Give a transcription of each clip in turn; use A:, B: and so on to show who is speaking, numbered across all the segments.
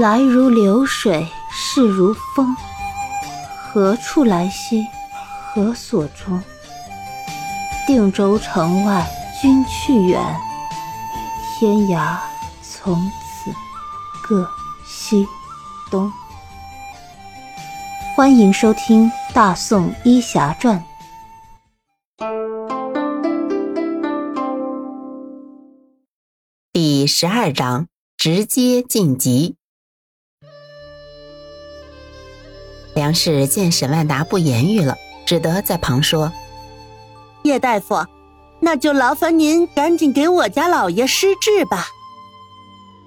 A: 来如流水，逝如风。何处来兮？何所终？定州城外君去远，天涯从此各西东。欢迎收听《大宋医侠传》
B: 第十二章：直接晋级。梁氏见沈万达不言语了，只得在旁说：“
C: 叶大夫，那就劳烦您赶紧给我家老爷施治吧。”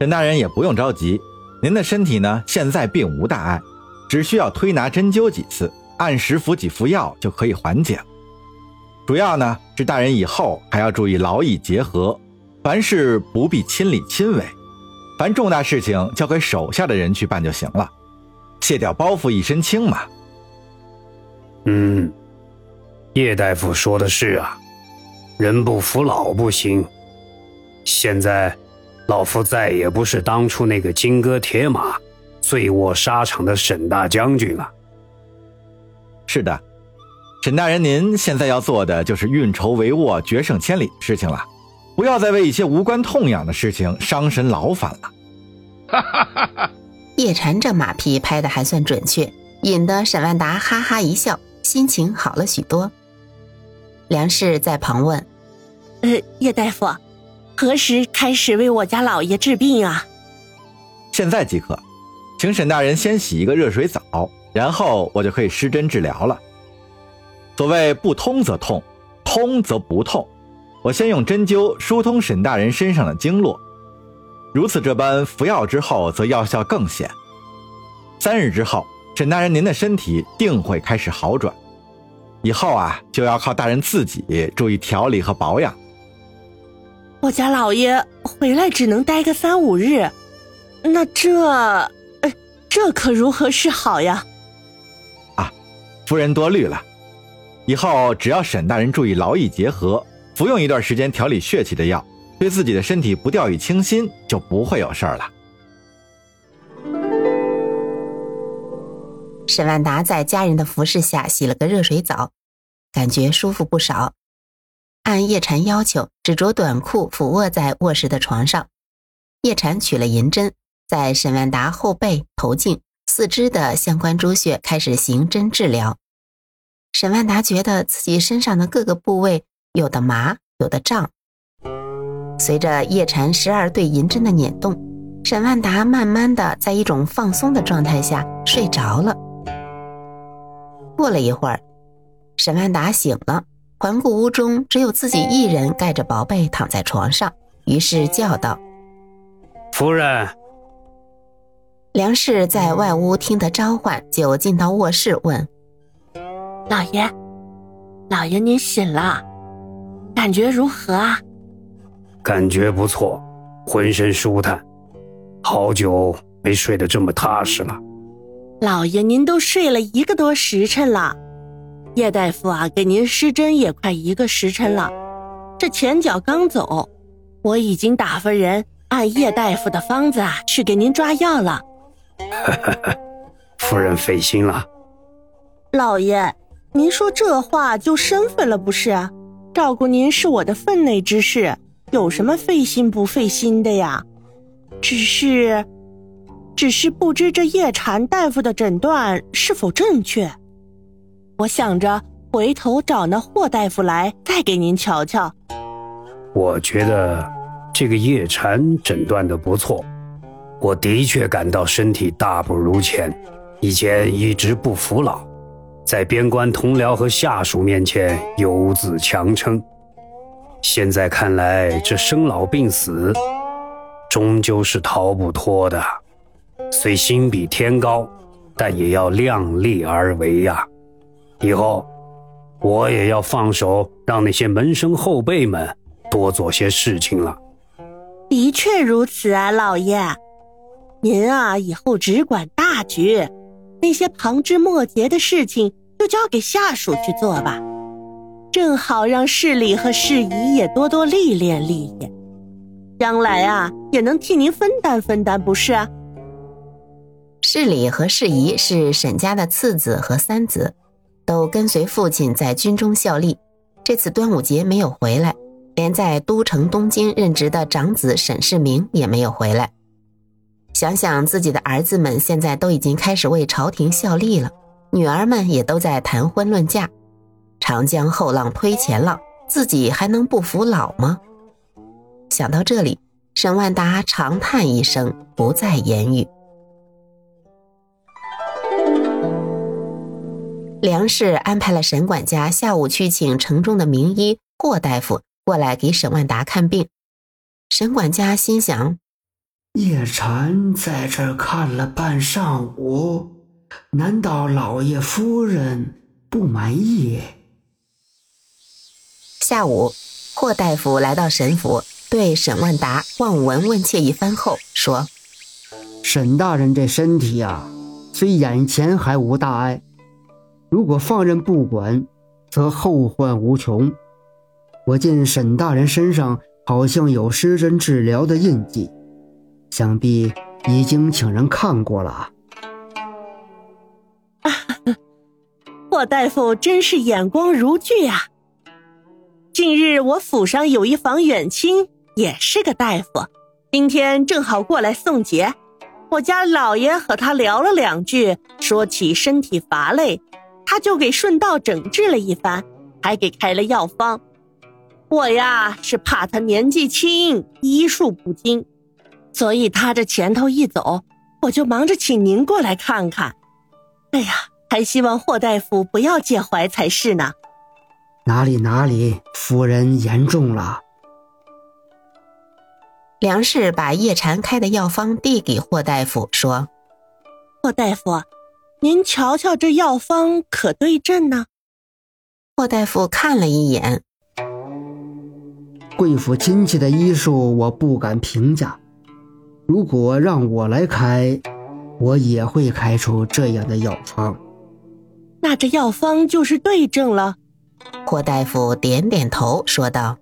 D: 沈大人也不用着急，您的身体呢，现在并无大碍。只需要推拿针灸几次，按时服几服药就可以缓解了。主要呢是大人以后还要注意劳逸结合，凡事不必亲力亲为，凡重大事情交给手下的人去办就行了，卸掉包袱一身轻嘛。
E: 嗯，叶大夫说的是啊，人不服老不行。现在，老夫再也不是当初那个金戈铁马。醉卧沙场的沈大将军了。
D: 是的，沈大人，您现在要做的就是运筹帷幄、决胜千里的事情了，不要再为一些无关痛痒的事情伤神劳烦了。哈哈
B: 哈哈叶禅这马屁拍的还算准确，引得沈万达哈哈一笑，心情好了许多。梁氏在旁问：“
C: 呃，叶大夫，何时开始为我家老爷治病啊？”
D: 现在即可。请沈大人先洗一个热水澡，然后我就可以施针治疗了。所谓不通则痛，通则不痛。我先用针灸疏通沈大人身上的经络，如此这般服药之后，则药效更显。三日之后，沈大人您的身体定会开始好转。以后啊，就要靠大人自己注意调理和保养。
C: 我家老爷回来只能待个三五日，那这……这可如何是好呀？
D: 啊，夫人多虑了。以后只要沈大人注意劳逸结合，服用一段时间调理血气的药，对自己的身体不掉以轻心，就不会有事儿了。
B: 沈万达在家人的服侍下洗了个热水澡，感觉舒服不少。按叶禅要求，只着短裤俯卧在卧室的床上。叶禅取了银针。在沈万达后背、头颈、四肢的相关诸穴开始行针治疗。沈万达觉得自己身上的各个部位有的麻，有的胀。随着叶禅十二对银针的捻动，沈万达慢慢的在一种放松的状态下睡着了。过了一会儿，沈万达醒了，环顾屋中只有自己一人盖着薄被躺在床上，于是叫道：“
E: 夫人。”
B: 梁氏在外屋听得召唤，就进到卧室问：“
C: 老爷，老爷您醒了，感觉如何啊？”“
E: 感觉不错，浑身舒坦，好久没睡得这么踏实了。”“
C: 老爷您都睡了一个多时辰了，叶大夫啊，给您施针也快一个时辰了。这前脚刚走，我已经打发人按叶大夫的方子啊去给您抓药了。”
E: 夫人费心了，
C: 老爷，您说这话就生分了不是？照顾您是我的分内之事，有什么费心不费心的呀？只是，只是不知这叶禅大夫的诊断是否正确。我想着回头找那霍大夫来，再给您瞧瞧。
E: 我觉得这个叶禅诊断的不错。我的确感到身体大不如前，以前一直不服老，在边关同僚和下属面前游自强撑。现在看来，这生老病死，终究是逃不脱的。虽心比天高，但也要量力而为呀。以后，我也要放手，让那些门生后辈们多做些事情了。
C: 的确如此啊，老爷。您啊，以后只管大局，那些旁枝末节的事情就交给下属去做吧，正好让世礼和世仪也多多历练历练，将来啊也能替您分担分担，不是啊？
B: 世礼和世仪是沈家的次子和三子，都跟随父亲在军中效力。这次端午节没有回来，连在都城东京任职的长子沈世明也没有回来。想想自己的儿子们现在都已经开始为朝廷效力了，女儿们也都在谈婚论嫁，长江后浪推前浪，自己还能不服老吗？想到这里，沈万达长叹一声，不再言语。梁氏安排了沈管家下午去请城中的名医霍大夫过来给沈万达看病。沈管家心想。
F: 叶禅在这儿看了半上午，难道老爷夫人不满意？
B: 下午，霍大夫来到沈府，对沈万达望闻问切一番后说：“
F: 沈大人这身体呀，虽眼前还无大碍，如果放任不管，则后患无穷。我见沈大人身上好像有施针治疗的印记。”想必已经请人看过了。
C: 霍大夫真是眼光如炬啊！近日我府上有一房远亲，也是个大夫，今天正好过来送节。我家老爷和他聊了两句，说起身体乏累，他就给顺道诊治了一番，还给开了药方。我呀是怕他年纪轻，医术不精。所以他这前头一走，我就忙着请您过来看看。哎呀，还希望霍大夫不要介怀才是呢。
F: 哪里哪里，夫人言重了。
B: 梁氏把叶禅开的药方递给霍大夫，说：“
C: 霍大夫，您瞧瞧这药方可对症呢？”
B: 霍大夫看了一眼，
F: 贵府亲戚的医术我不敢评价。如果让我来开，我也会开出这样的药方。
C: 那这药方就是对症了。
B: 霍大夫点点头，说道：“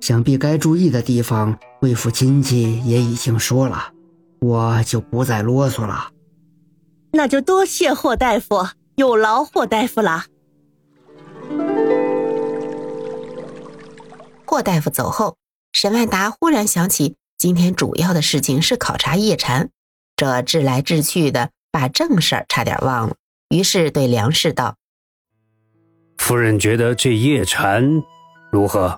F: 想必该注意的地方，贵府亲戚也已经说了，我就不再啰嗦了。
C: 那就多谢霍大夫，有劳霍大夫了。”
B: 霍大夫走后，沈万达忽然想起。今天主要的事情是考察叶禅，这治来治去的，把正事儿差点忘了。于是对梁氏道：“
E: 夫人觉得这叶禅如何？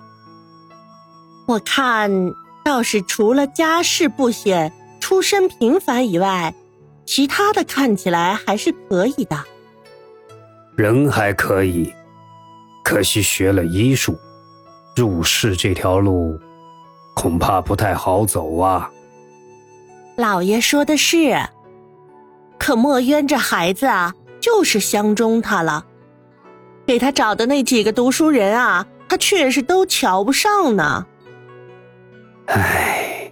C: 我看倒是除了家世不显、出身平凡以外，其他的看起来还是可以的。
E: 人还可以，可惜学了医术，入世这条路。”恐怕不太好走啊。
C: 老爷说的是，可墨渊这孩子啊，就是相中他了。给他找的那几个读书人啊，他确实都瞧不上呢。
E: 唉，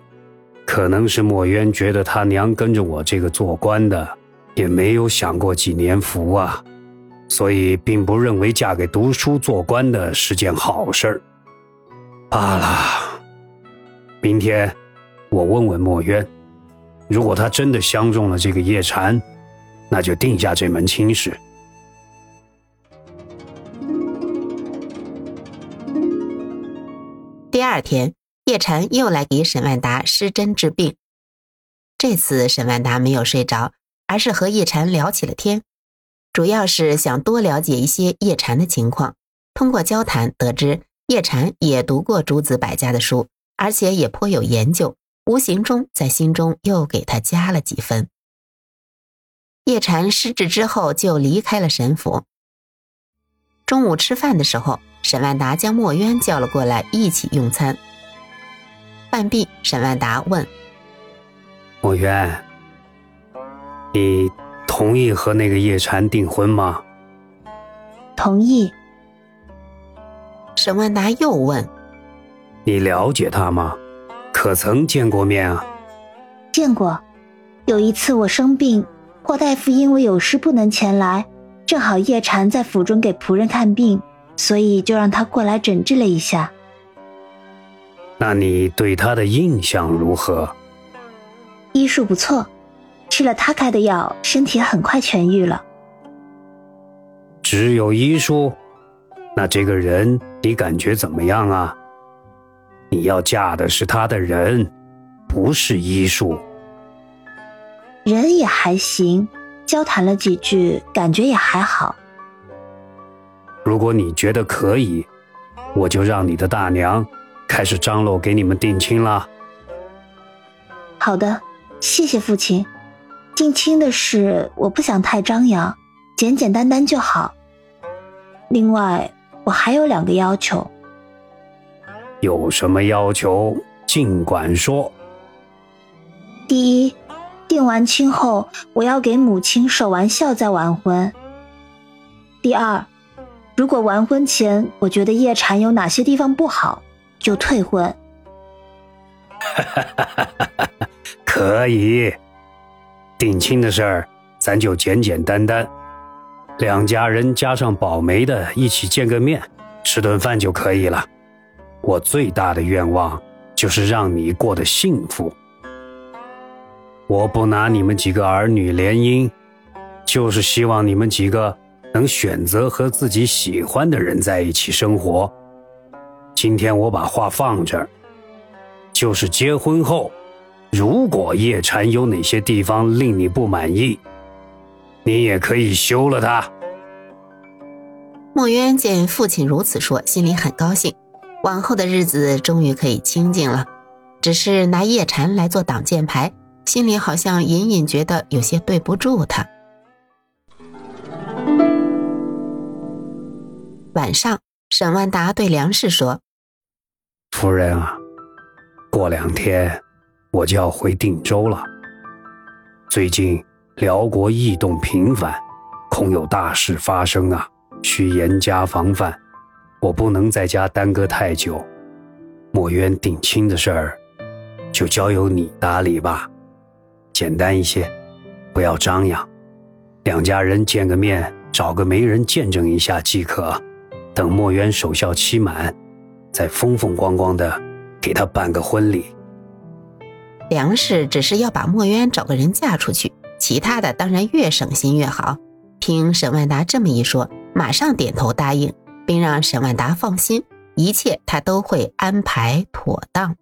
E: 可能是墨渊觉得他娘跟着我这个做官的，也没有享过几年福啊，所以并不认为嫁给读书做官的是件好事儿。罢了。明天，我问问墨渊，如果他真的相中了这个叶禅，那就定下这门亲事。
B: 第二天，叶禅又来给沈万达施针治病。这次沈万达没有睡着，而是和叶禅聊起了天，主要是想多了解一些叶禅的情况。通过交谈得知，叶禅也读过诸子百家的书。而且也颇有研究，无形中在心中又给他加了几分。叶禅失智之后，就离开了沈府。中午吃饭的时候，沈万达将墨渊叫了过来，一起用餐。半壁，沈万达问：“
E: 墨渊，你同意和那个叶禅订婚吗？”“
A: 同意。”
B: 沈万达又问。
E: 你了解他吗？可曾见过面啊？
A: 见过，有一次我生病，霍大夫因为有事不能前来，正好叶禅在府中给仆人看病，所以就让他过来诊治了一下。
E: 那你对他的印象如何？
A: 医术不错，吃了他开的药，身体很快痊愈了。
E: 只有医术？那这个人你感觉怎么样啊？你要嫁的是他的人，不是医术。
A: 人也还行，交谈了几句，感觉也还好。
E: 如果你觉得可以，我就让你的大娘开始张罗给你们定亲了。
A: 好的，谢谢父亲。定亲的事我不想太张扬，简简单单就好。另外，我还有两个要求。
E: 有什么要求，尽管说。
A: 第一，定完亲后，我要给母亲守完孝再完婚。第二，如果完婚前我觉得叶禅有哪些地方不好，就退婚。
E: 哈哈哈哈哈！可以，定亲的事儿，咱就简简单单。两家人加上保媒的一起见个面，吃顿饭就可以了。我最大的愿望就是让你过得幸福。我不拿你们几个儿女联姻，就是希望你们几个能选择和自己喜欢的人在一起生活。今天我把话放这儿，就是结婚后，如果叶禅有哪些地方令你不满意。你也可以休了他。
B: 墨渊见父亲如此说，心里很高兴，往后的日子终于可以清静了。只是拿叶禅来做挡箭牌，心里好像隐隐觉得有些对不住他。晚上，沈万达对梁氏说：“
E: 夫人啊，过两天我就要回定州了。最近……”辽国异动频繁，恐有大事发生啊！需严加防范。我不能在家耽搁太久。墨渊定亲的事儿，就交由你打理吧，简单一些，不要张扬。两家人见个面，找个媒人见证一下即可。等墨渊守孝期满，再风风光光的给他办个婚礼。
B: 梁氏只是要把墨渊找个人嫁出去。其他的当然越省心越好。听沈万达这么一说，马上点头答应，并让沈万达放心，一切他都会安排妥当。